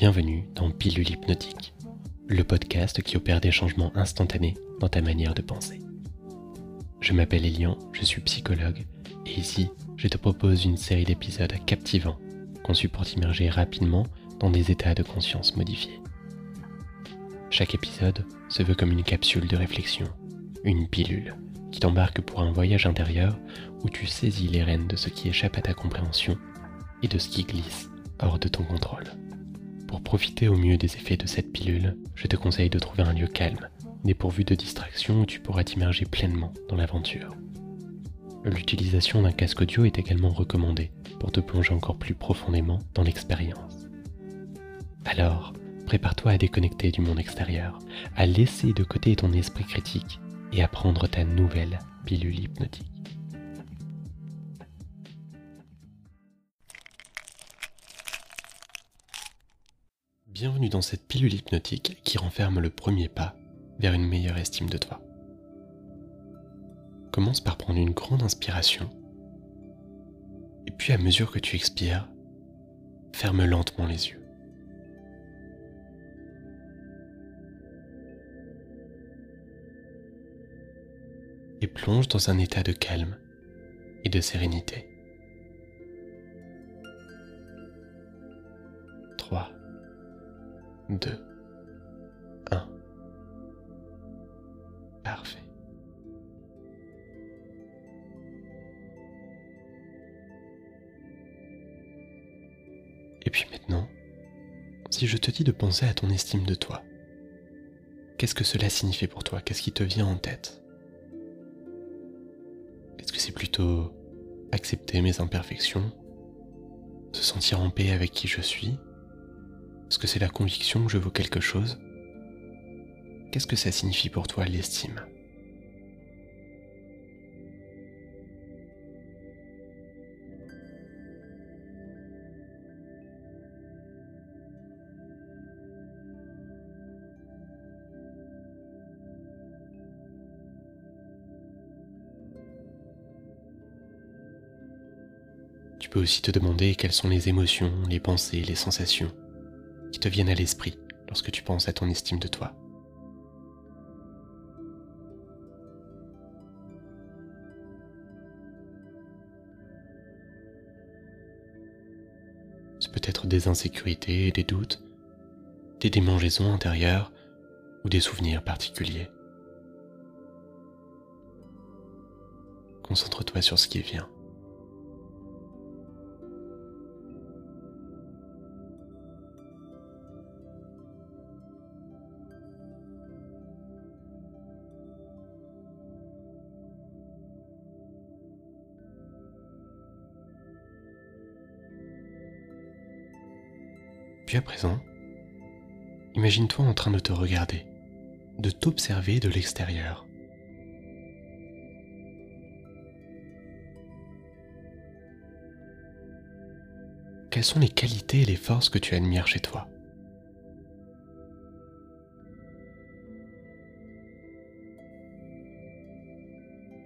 Bienvenue dans Pilule Hypnotique, le podcast qui opère des changements instantanés dans ta manière de penser. Je m'appelle Elian, je suis psychologue, et ici, je te propose une série d'épisodes captivants conçus pour t'immerger rapidement dans des états de conscience modifiés. Chaque épisode se veut comme une capsule de réflexion, une pilule qui t'embarque pour un voyage intérieur où tu saisis les rênes de ce qui échappe à ta compréhension et de ce qui glisse hors de ton contrôle. Pour profiter au mieux des effets de cette pilule, je te conseille de trouver un lieu calme, dépourvu de distractions où tu pourras t'immerger pleinement dans l'aventure. L'utilisation d'un casque audio est également recommandée pour te plonger encore plus profondément dans l'expérience. Alors, prépare-toi à déconnecter du monde extérieur, à laisser de côté ton esprit critique et à prendre ta nouvelle pilule hypnotique. Bienvenue dans cette pilule hypnotique qui renferme le premier pas vers une meilleure estime de toi. Commence par prendre une grande inspiration et puis à mesure que tu expires, ferme lentement les yeux. Et plonge dans un état de calme et de sérénité. 3 2, 1. Parfait. Et puis maintenant, si je te dis de penser à ton estime de toi, qu'est-ce que cela signifie pour toi? Qu'est-ce qui te vient en tête? Est-ce que c'est plutôt accepter mes imperfections, se sentir en paix avec qui je suis est-ce que c'est la conviction que je vaux quelque chose. Qu'est-ce que ça signifie pour toi l'estime? Tu peux aussi te demander quelles sont les émotions, les pensées, les sensations te viennent à l'esprit lorsque tu penses à ton estime de toi. C'est peut-être des insécurités, des doutes, des démangeaisons intérieures ou des souvenirs particuliers. Concentre-toi sur ce qui vient. À présent, imagine-toi en train de te regarder, de t'observer de l'extérieur. Quelles sont les qualités et les forces que tu admires chez toi?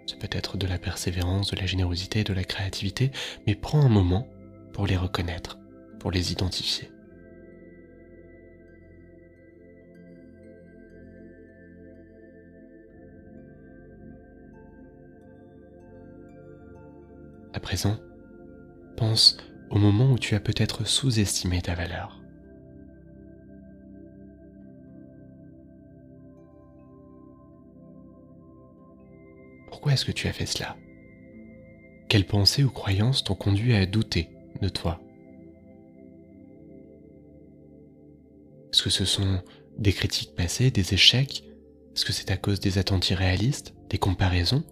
C'est peut-être de la persévérance, de la générosité, de la créativité, mais prends un moment pour les reconnaître, pour les identifier. Présent, pense au moment où tu as peut-être sous-estimé ta valeur. Pourquoi est-ce que tu as fait cela? Quelles pensées ou croyances t'ont conduit à douter de toi? Est-ce que ce sont des critiques passées, des échecs? Est-ce que c'est à cause des attentes irréalistes, des comparaisons?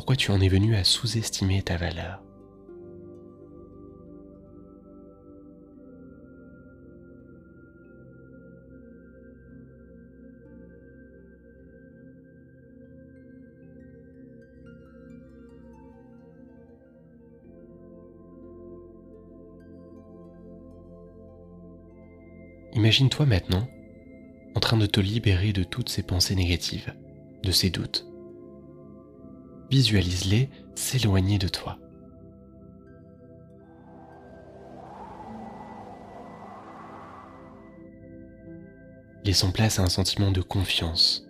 Pourquoi tu en es venu à sous-estimer ta valeur. Imagine-toi maintenant en train de te libérer de toutes ces pensées négatives, de ces doutes visualise-les s'éloigner de toi. Laissons place à un sentiment de confiance.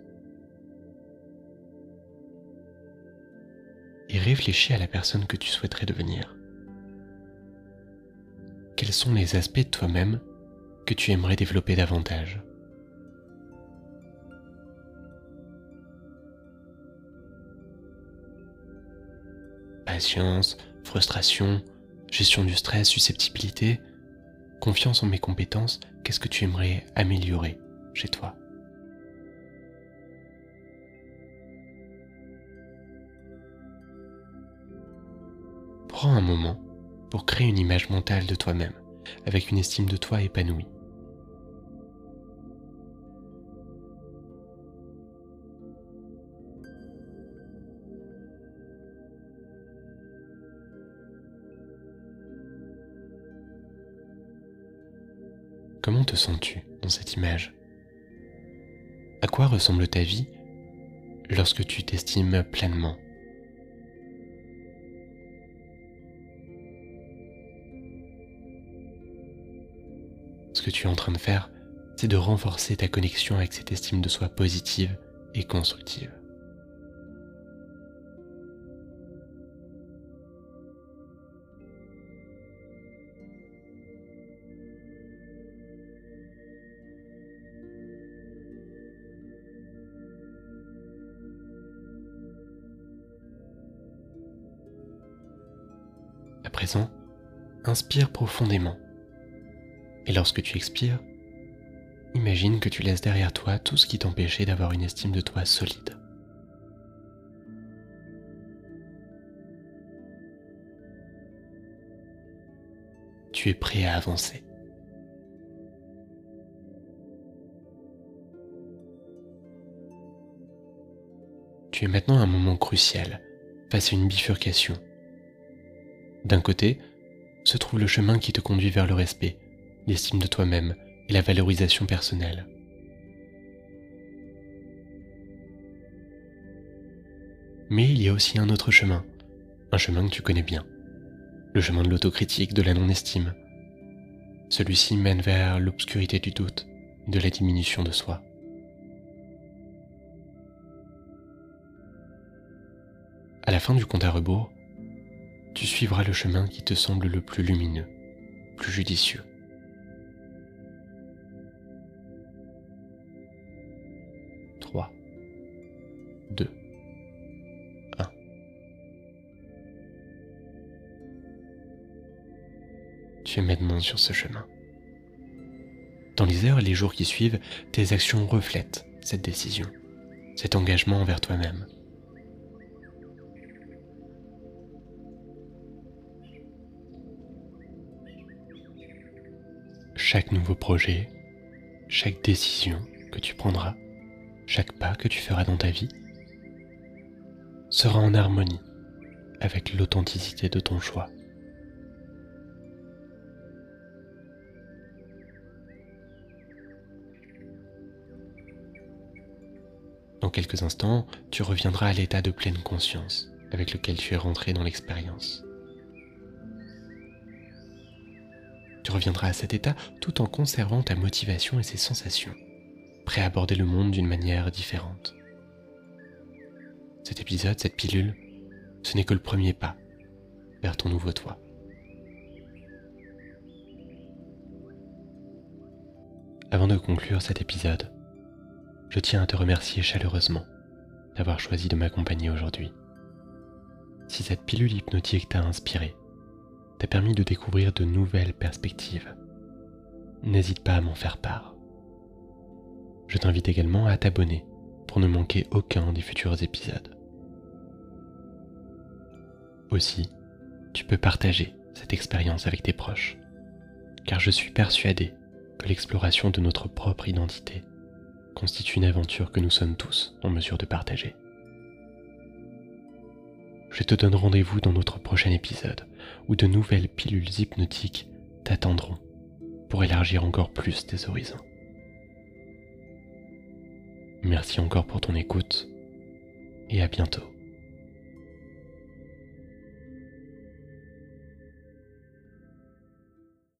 Et réfléchis à la personne que tu souhaiterais devenir. Quels sont les aspects de toi-même que tu aimerais développer davantage? Patience, frustration, gestion du stress, susceptibilité, confiance en mes compétences, qu'est-ce que tu aimerais améliorer chez toi? Prends un moment pour créer une image mentale de toi-même avec une estime de toi épanouie. Comment te sens-tu dans cette image? À quoi ressemble ta vie lorsque tu t'estimes pleinement? Ce que tu es en train de faire, c'est de renforcer ta connexion avec cette estime de soi positive et constructive. Inspire profondément. Et lorsque tu expires, imagine que tu laisses derrière toi tout ce qui t'empêchait d'avoir une estime de toi solide. Tu es prêt à avancer. Tu es maintenant à un moment crucial, face à une bifurcation d'un côté se trouve le chemin qui te conduit vers le respect, l'estime de toi-même et la valorisation personnelle. Mais il y a aussi un autre chemin, un chemin que tu connais bien, le chemin de l'autocritique, de la non-estime. Celui-ci mène vers l'obscurité du doute, de la diminution de soi. À la fin du compte à rebours, tu suivras le chemin qui te semble le plus lumineux, plus judicieux. Trois, deux. Tu es maintenant sur ce chemin. Dans les heures et les jours qui suivent, tes actions reflètent cette décision, cet engagement envers toi-même. Chaque nouveau projet, chaque décision que tu prendras, chaque pas que tu feras dans ta vie, sera en harmonie avec l'authenticité de ton choix. Dans quelques instants, tu reviendras à l'état de pleine conscience avec lequel tu es rentré dans l'expérience. Tu reviendras à cet état tout en conservant ta motivation et ses sensations, prêt à aborder le monde d'une manière différente. Cet épisode, cette pilule, ce n'est que le premier pas vers ton nouveau toi. Avant de conclure cet épisode, je tiens à te remercier chaleureusement d'avoir choisi de m'accompagner aujourd'hui. Si cette pilule hypnotique t'a inspiré, t'a permis de découvrir de nouvelles perspectives. N'hésite pas à m'en faire part. Je t'invite également à t'abonner pour ne manquer aucun des futurs épisodes. Aussi, tu peux partager cette expérience avec tes proches, car je suis persuadé que l'exploration de notre propre identité constitue une aventure que nous sommes tous en mesure de partager. Je te donne rendez-vous dans notre prochain épisode où de nouvelles pilules hypnotiques t'attendront pour élargir encore plus tes horizons. Merci encore pour ton écoute et à bientôt.